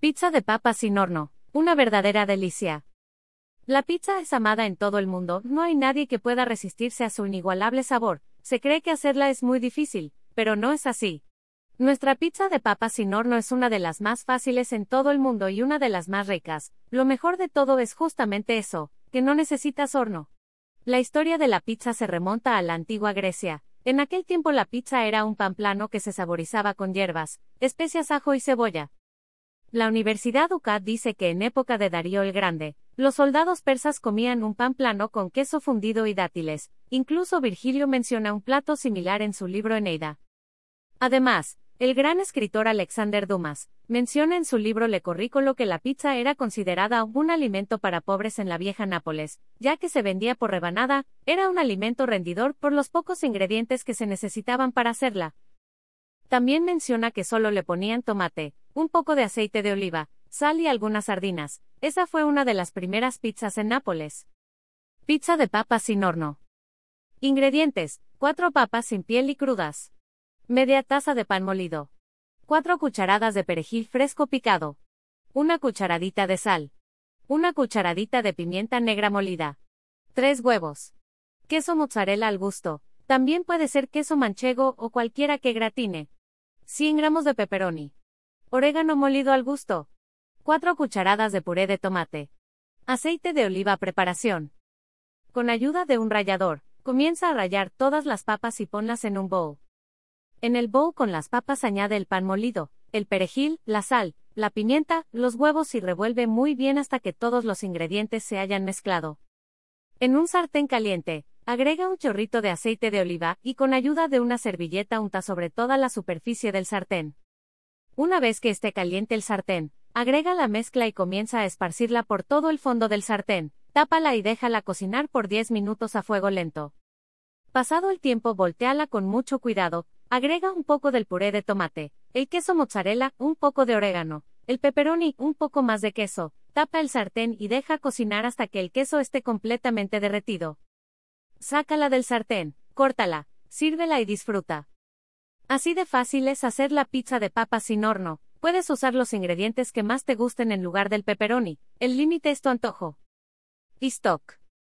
Pizza de papas sin horno, una verdadera delicia. La pizza es amada en todo el mundo, no hay nadie que pueda resistirse a su inigualable sabor, se cree que hacerla es muy difícil, pero no es así. Nuestra pizza de papas sin horno es una de las más fáciles en todo el mundo y una de las más ricas. Lo mejor de todo es justamente eso, que no necesitas horno. La historia de la pizza se remonta a la antigua Grecia. En aquel tiempo la pizza era un pan plano que se saborizaba con hierbas, especias, ajo y cebolla. La Universidad UCAD dice que en época de Darío el Grande, los soldados persas comían un pan plano con queso fundido y dátiles, incluso Virgilio menciona un plato similar en su libro Eneida. Además, el gran escritor Alexander Dumas menciona en su libro Le Corrícolo que la pizza era considerada un alimento para pobres en la vieja Nápoles, ya que se vendía por rebanada, era un alimento rendidor por los pocos ingredientes que se necesitaban para hacerla, también menciona que solo le ponían tomate, un poco de aceite de oliva, sal y algunas sardinas. Esa fue una de las primeras pizzas en Nápoles. Pizza de papas sin horno. Ingredientes: 4 papas sin piel y crudas. Media taza de pan molido. 4 cucharadas de perejil fresco picado. Una cucharadita de sal. Una cucharadita de pimienta negra molida. 3 huevos. Queso mozzarella al gusto. También puede ser queso manchego o cualquiera que gratine. 100 gramos de pepperoni. Orégano molido al gusto. 4 cucharadas de puré de tomate. Aceite de oliva preparación. Con ayuda de un rallador, comienza a rallar todas las papas y ponlas en un bowl. En el bowl con las papas añade el pan molido, el perejil, la sal, la pimienta, los huevos y revuelve muy bien hasta que todos los ingredientes se hayan mezclado. En un sartén caliente, Agrega un chorrito de aceite de oliva y con ayuda de una servilleta unta sobre toda la superficie del sartén. Una vez que esté caliente el sartén, agrega la mezcla y comienza a esparcirla por todo el fondo del sartén, tápala y déjala cocinar por 10 minutos a fuego lento. Pasado el tiempo, volteala con mucho cuidado, agrega un poco del puré de tomate, el queso mozzarella, un poco de orégano, el pepperoni, un poco más de queso, tapa el sartén y deja cocinar hasta que el queso esté completamente derretido. Sácala del sartén, córtala, sírvela y disfruta. Así de fácil es hacer la pizza de papas sin horno. Puedes usar los ingredientes que más te gusten en lugar del pepperoni. El límite es tu antojo. Y stock.